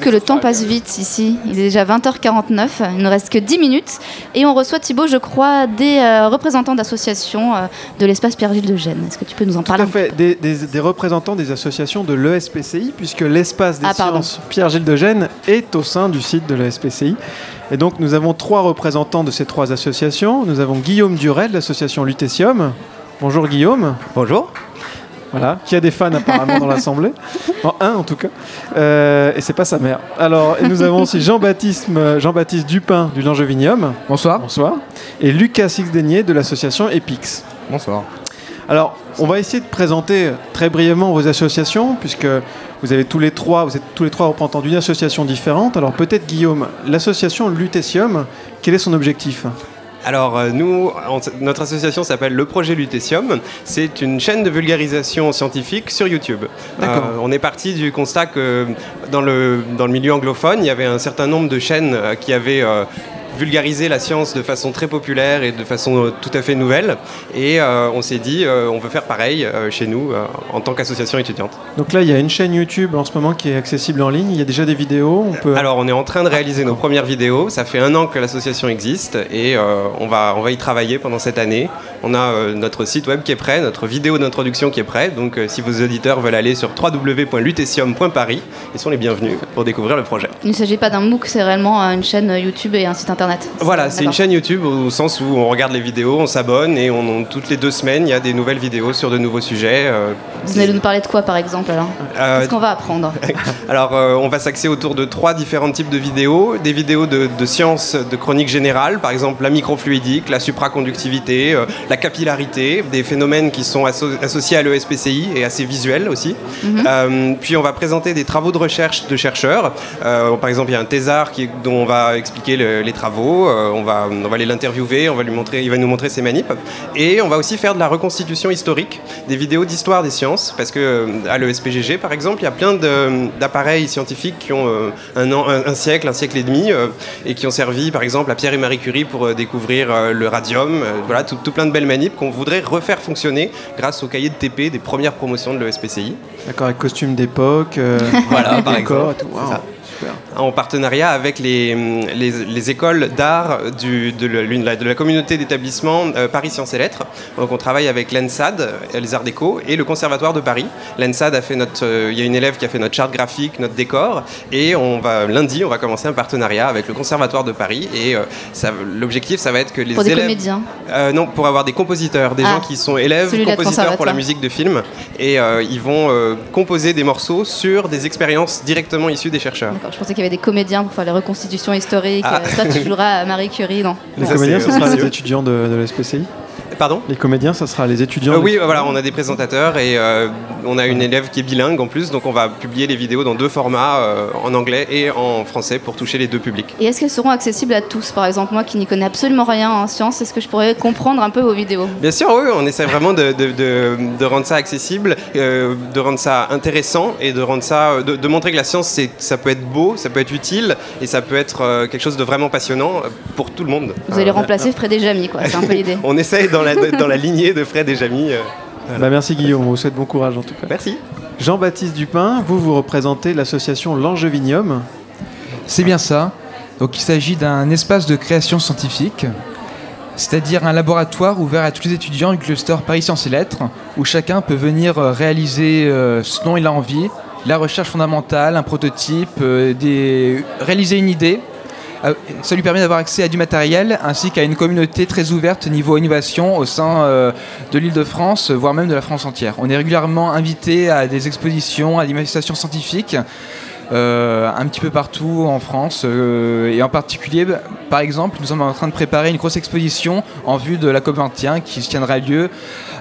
Que le temps passe vite ici. Il est déjà 20h49, il ne reste que 10 minutes. Et on reçoit Thibaut, je crois, des euh, représentants d'associations euh, de l'espace Pierre-Gilles de Gênes. Est-ce que tu peux nous en Tout parler? à fait, des, des- des représentants des associations de l'ESPCI, puisque l'espace des Ah, sciences Pierre-Gilles de Gênes est au sein du site de l'ESPCI. Et donc nous avons trois représentants de ces trois associations. Nous avons Guillaume Duret de l'association Lutétium. Bonjour Guillaume. Bonjour. Voilà, qui a des fans apparemment dans l'assemblée. (laughs) En un en tout cas. Euh, et c'est pas sa mère. Alors, et nous avons aussi Jean-Baptiste Jean-Baptiste Dupin du Langevinium. Bonsoir. Bonsoir. Et Lucas Sixdenier de l'association Epix. Bonsoir. Alors, on va essayer de présenter très brièvement vos associations, puisque vous avez tous les trois, vous êtes tous les trois représentants d'une association différente. Alors peut-être Guillaume, l'association Lutétium, quel est son objectif? Alors euh, nous, on- notre association s'appelle le projet Lutétium. C'est une chaîne de vulgarisation scientifique sur YouTube. Euh, on est parti du constat que dans le, dans le milieu anglophone, il y avait un certain nombre de chaînes euh, qui avaient euh, vulgarisé la science de façon très populaire et de façon euh, tout à fait nouvelle. Et euh, on s'est dit, euh, on veut faire pareil euh, chez nous euh, en tant qu'association étudiante. Donc là, il y a une chaîne YouTube en ce moment qui est accessible en ligne. Il y a déjà des vidéos. On peut. Alors on est en train de réaliser nos premières vidéos. Ça fait un an que l'association existe et euh, on, va, on va y travailler pendant cette année. On a euh, notre site web qui est prêt, notre vidéo d'introduction qui est prête. Donc euh, si vos auditeurs veulent aller sur www.lutetium.paris, ils sont les bienvenus pour découvrir le projet. Il ne s'agit pas d'un MOOC, c'est réellement une chaîne YouTube et un site internet. Voilà, c'est une chaîne YouTube au sens où on regarde les vidéos, on s'abonne et on, on- toutes les deux semaines il y a des nouvelles vidéos sur de nouveaux sujets. euh, Vous allez nous parler de quoi par exemple alors euh, Qu'est-ce qu'on va apprendre (laughs) Alors, euh, on va s'axer autour de trois différents types de vidéos. Des vidéos de, de sciences de chronique générale, par exemple la microfluidique, la supraconductivité, euh, la capillarité, des phénomènes qui sont asso- associés à l'ESPCI et assez visuels aussi. Euh, puis, on va présenter des travaux de recherche de chercheurs. Par exemple, il y a un thésard qui, dont on va expliquer le- les travaux. Euh, on, va, on va aller l'interviewer, on va lui montrer, il va nous montrer ses manips. Et on va aussi faire de la reconstitution historique, des vidéos d'histoire des sciences, parce que euh, à l'ESPGG, par exemple, il y a plein d'appareils scientifiques qui ont euh, un, an- un- un siècle, un siècle et demi, et qui ont servi, par exemple, à Pierre et Marie Curie pour découvrir le radium. Voilà, tout, tout plein de belles manips qu'on voudrait refaire fonctionner grâce au cahier de TP des premières promotions de l'ESPCI. D'accord, avec costume d'époque. euh, (laughs) Voilà, par décor exemple. et tout. Super. En partenariat avec les, les, les écoles d'art du- de, l'une- de la communauté d'établissements euh, Paris Sciences et Lettres. Donc on travaille avec l'ENSAD, euh, les Arts Déco, et le Conservatoire de Paris. L'ENSAD a fait notre, euh, il y a une élève qui a fait notre charte graphique, notre décor, et on va lundi, on va commencer un partenariat avec le Conservatoire de Paris. Et euh, l'objectif, ça va être que les Pour des élèves, comédiens. euh, non, pour avoir des compositeurs, des Ah, gens qui sont élèves, compositeurs pour la musique de film, et euh, ils vont euh, composer des morceaux sur des expériences directement issues des chercheurs. Je pensais qu'il y avait des comédiens pour faire les reconstitutions historiques. Ah. Euh, Toi, tu joueras à Marie Curie, non Les comédiens, ce sera les étudiants de, de l'SPCI Pardon Les comédiens, ça sera les étudiants Euh, oui, voilà, on a des présentateurs et euh, on a une élève qui est bilingue en plus, donc on va publier les vidéos dans deux formats, euh, en anglais et en français, pour toucher les deux publics. Et est-ce qu'elles seront accessibles à tous Par exemple, moi qui n'y connais absolument rien en sciences, est-ce que je pourrais comprendre un peu vos vidéos? Bien sûr, oui, on essaie vraiment de, de- de- de rendre ça accessible, euh, de rendre ça intéressant et de rendre ça, de, de montrer que la science, c'est, ça peut être beau, ça peut être utile et ça peut être euh, quelque chose de vraiment passionnant euh, pour tout le monde. Vous allez Euh, remplacer Fred et Jamy, quoi. C'est un peu (laughs) l'idée. On essaye dans la, dans la lignée de Fred et Jamy. euh, Bah, merci Guillaume, on vous souhaite bon courage en tout cas. merci. Jean-Baptiste Dupin, vous, vous représentez l'association Langevinium. C'est bien ça. Donc il s'agit d'un espace de création scientifique, c'est-à-dire un laboratoire ouvert à tous les étudiants du cluster Paris Sciences et Lettres, où chacun peut venir euh, réaliser euh, ce dont il a envie, la recherche fondamentale, un prototype, des... réaliser une idée. Euh, Ça lui permet d'avoir accès à du matériel ainsi qu'à une communauté très ouverte niveau innovation au sein euh, de l'île de France, voire même de la France entière. On est régulièrement invité à des expositions, à des manifestations scientifiques, euh, un petit peu partout en France. euh, et en particulier, par exemple, nous sommes en train de préparer une grosse exposition en vue de la COP21 qui se tiendra lieu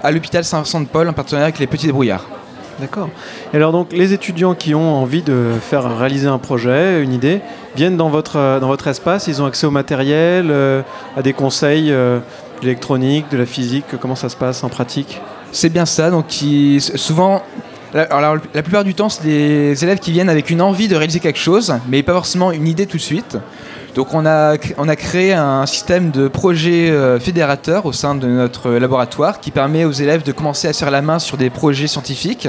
à l'hôpital Saint-Vincent-de-Paul en partenariat avec les Petits Débrouillards. D'accord. Et alors donc les étudiants qui ont envie de faire réaliser un projet, une idée, viennent dans votre, euh, espace, ils ont accès au matériel, euh, à des conseils euh, d'électronique, de la physique, comment ça se passe en pratique? C'est bien ça. Donc, qui, souvent, la plupart du temps, c'est des élèves qui viennent avec une envie de réaliser quelque chose, mais pas forcément une idée tout de suite. Donc on a, on a créé un système de projet euh, fédérateur au sein de notre laboratoire qui permet aux élèves de commencer à se faire la main sur des projets scientifiques,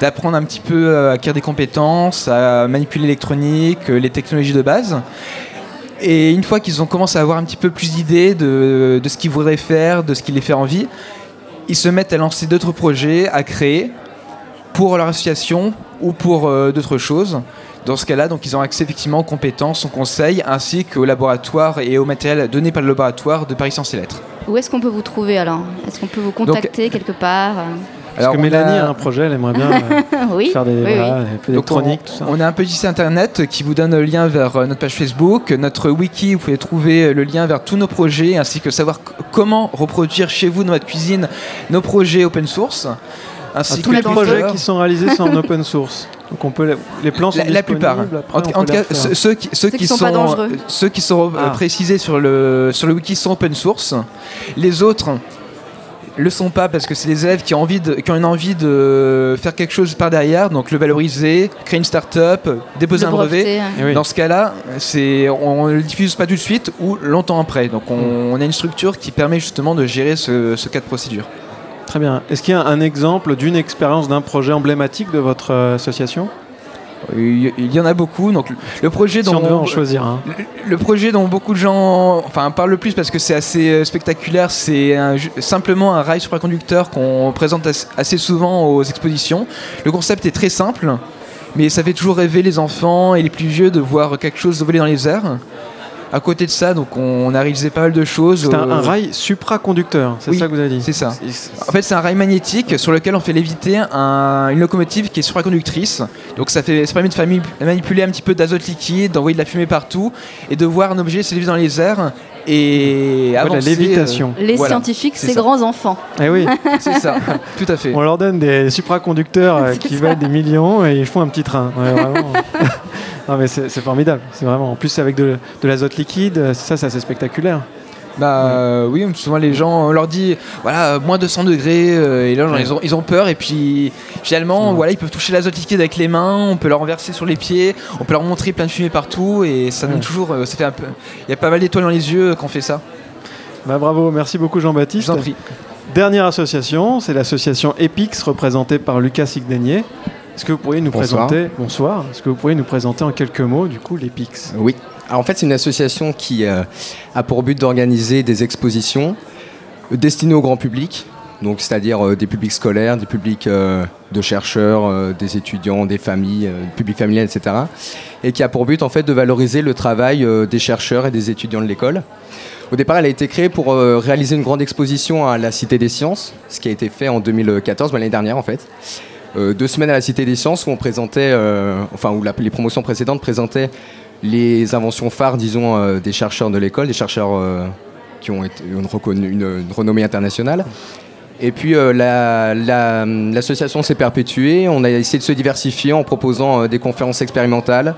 d'apprendre un petit peu euh, à acquérir des compétences, à manipuler l'électronique, euh, les technologies de base. Et une fois qu'ils ont commencé à avoir un petit peu plus d'idées de, de ce qu'ils voudraient faire, de ce qui les fait envie, ils se mettent à lancer d'autres projets, à créer pour leur association ou pour d'autres choses. Dans ce cas-là, donc ils ont accès effectivement aux compétences, aux conseils, ainsi qu'au laboratoire et au matériel donné par le laboratoire de Paris Sciences et Lettres. Où est-ce qu'on peut vous trouver alors Est-ce qu'on peut vous contacter quelque part Parce que on Mélanie a- a un projet, elle aimerait bien euh, (laughs) Oui, faire des, oui, voilà, oui. un peu Donc, d'électronique, on, tout ça. on a un petit site internet qui vous donne le lien vers euh, notre page Facebook, notre wiki, vous pouvez trouver euh, le lien vers tous nos projets, ainsi que savoir comment reproduire chez vous dans votre cuisine nos projets open source. Ainsi Ah, que tous les projets qui sont réalisés sont en (laughs) open source. Donc on peut les, les plans sont La, plupart. après, En, tout- en cas, ceux, ceux qui, ceux Ceux qui qui sont pas dangereux. ceux qui sont euh, Ah. précisés sur le, sur le wiki sont open source. Les autres le sont pas parce que c'est des élèves qui ont, envie de, qui ont une envie de faire quelque chose par derrière, donc le valoriser, créer une start-up, déposer Le un brevet. hein. Eh oui. Dans ce cas-là, c'est, on ne le diffuse pas tout de suite ou longtemps après. Donc on, Hmm. on a une structure qui permet justement de gérer ce, ce cas de procédure. Très bien. Est-ce qu'il y a un exemple d'une expérience d'un projet emblématique de votre euh, association? Il y en a beaucoup. Donc le- projet Si dont on devait en choisir. Le, projet dont beaucoup de gens enfin, parlent le plus parce que c'est assez euh, spectaculaire, c'est simplement un rail supraconducteur qu'on présente as- assez souvent aux expositions. Le concept est très simple, mais ça fait toujours rêver les enfants et les plus vieux de voir quelque chose voler dans les airs. À côté de ça, donc on a réalisé pas mal de choses. C'est un, euh, un rail supraconducteur, c'est oui, ça que vous avez dit c'est ça. En fait, c'est un rail magnétique sur lequel on fait léviter un- une locomotive qui est supraconductrice. Donc, ça, fait, ça permet de manipuler un petit peu d'azote liquide, d'envoyer de la fumée partout et de voir un objet s'élever dans les airs et Ouais, la avancer. lévitation. Les Voilà, scientifiques, c'est ces grands enfants. Eh oui, euh, (laughs) c'est ça, (laughs) tout à fait. on leur donne des supraconducteurs euh, qui ça. valent des millions et ils font un petit train. Ouais, vraiment. (laughs) non mais c'est formidable, c'est vraiment. En plus avec de, de l'azote liquide, euh, ça c'est assez spectaculaire. Bah euh, oui, souvent les gens, on leur dit voilà, moins 200 degrés, euh, et là genre, ils, ont, ils ont peur, et puis finalement, Ouais. voilà, ils peuvent toucher l'azote liquide avec les mains, on peut leur renverser sur les pieds, on peut leur montrer plein de fumée partout, et ça donne Ouais. toujours, euh, ça fait un peu. Il y a pas mal d'étoiles dans les yeux quand on fait ça. Bah bravo, merci beaucoup Je Jean-Baptiste. prie. Dernière association, c'est l'association EPIX représentée par Lucas Sigdenier. Est-ce que vous pourriez nous Bonsoir. présenter Bonsoir. Est-ce que vous pourriez nous présenter en quelques mots du coup l'EPIX Oui. Alors, en fait, c'est une association qui euh, a pour but d'organiser des expositions destinées au grand public, donc c'est-à-dire euh, des publics scolaires, des publics euh, de chercheurs, des étudiants, des familles, euh, public familial, etc. Et qui a pour but en fait de valoriser le travail des chercheurs et des étudiants de l'école. Au départ, elle a été créée pour réaliser une grande exposition à la Cité des Sciences, ce qui a été fait en 2014, bah, l'année dernière en fait. Euh, deux semaines à la Cité des Sciences où on présentait, euh, enfin où les promotions précédentes présentaient les inventions phares, disons, euh, des chercheurs de l'école, des chercheurs qui ont une, renommée internationale. Et puis la- la- l'association s'est perpétuée. On a essayé de se diversifier en proposant des conférences expérimentales,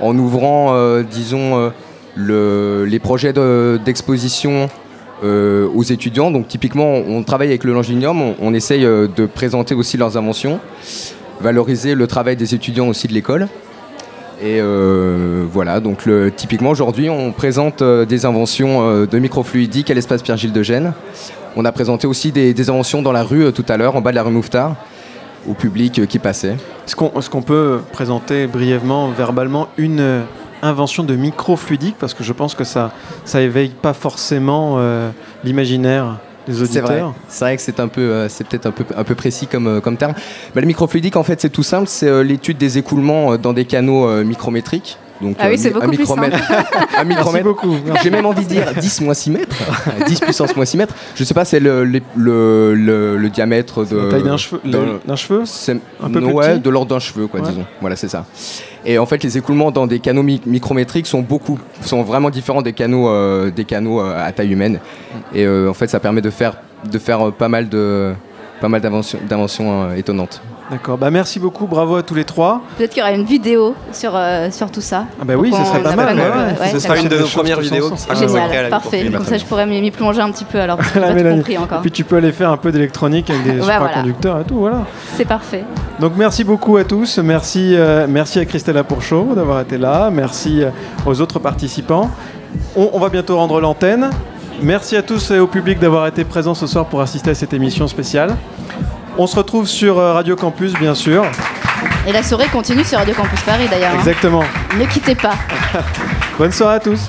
en ouvrant, disons, le- les projets de- d'exposition euh, aux étudiants. Donc typiquement, on, travaille avec le Langinium, on, essaye euh, de présenter aussi leurs inventions, valoriser le travail des étudiants aussi de l'école. Et euh, voilà, donc typiquement aujourd'hui, on présente des inventions de microfluidique à l'espace Pierre-Gilles de Gênes. On a présenté aussi des, inventions dans la rue tout à l'heure, en bas de la rue Mouffetard, au public qui passait. Est-ce qu'on peut présenter brièvement, verbalement, une invention de microfluidique Parce que je pense que ça ça éveille pas forcément euh, l'imaginaire des auditeurs. c'est vrai que c'est un peu, euh, c'est peut-être un peu, un peu précis comme, euh, comme terme. Bah, le microfluidique, en fait, c'est tout simple, c'est l'étude des écoulements dans des canaux micrométriques. Donc, Ah oui, euh, c'est beaucoup un plus micromètre, un (laughs) Merci micromètre. beaucoup. (laughs) J'ai même envie de dire 10 moins 6 mètres, (laughs) 10 puissance moins 6 mètres. Je sais pas, c'est le, le, le, le- le diamètre de. La taille d'un cheveu, d'un- cheveu c'est- Un peu plus ouais, petit de l'ordre d'un cheveu, quoi, Ouais. disons. Voilà, c'est ça. Et en fait, les écoulements dans des canaux mi- micrométriques sont beaucoup, sont vraiment différents des canaux, euh, des canaux euh, à taille humaine. Et euh, en fait, ça permet de faire, de faire euh, pas mal de, pas mal d'inventions, d'inventions euh, étonnantes. D'accord. Bah merci beaucoup. Bravo à tous les trois. Peut-être qu'il y aura une vidéo sur, euh, sur tout ça. Ah bah oui, ce serait pas mal. ouais. ouais, Ce sera une de nos premières vidéos. Génial, parfait. Comme ça, je pourrais m'y plonger un petit peu alors. parce que (laughs) j'ai La pas tout compris encore. Et puis tu peux aller faire un peu d'électronique avec des voilà. supraconducteurs et tout. Voilà. C'est parfait. Donc merci beaucoup à tous. Merci, euh, merci à Christella Pourchaud d'avoir été là. Merci euh, aux autres participants. On, on va bientôt rendre l'antenne. Merci à tous et au public d'avoir été présents ce soir pour assister à cette émission spéciale. On se retrouve sur euh, Radio Campus, bien sûr. Et la soirée continue sur Radio Campus Paris d'ailleurs. hein. Exactement. Ne quittez pas. (laughs) Bonne soirée à tous.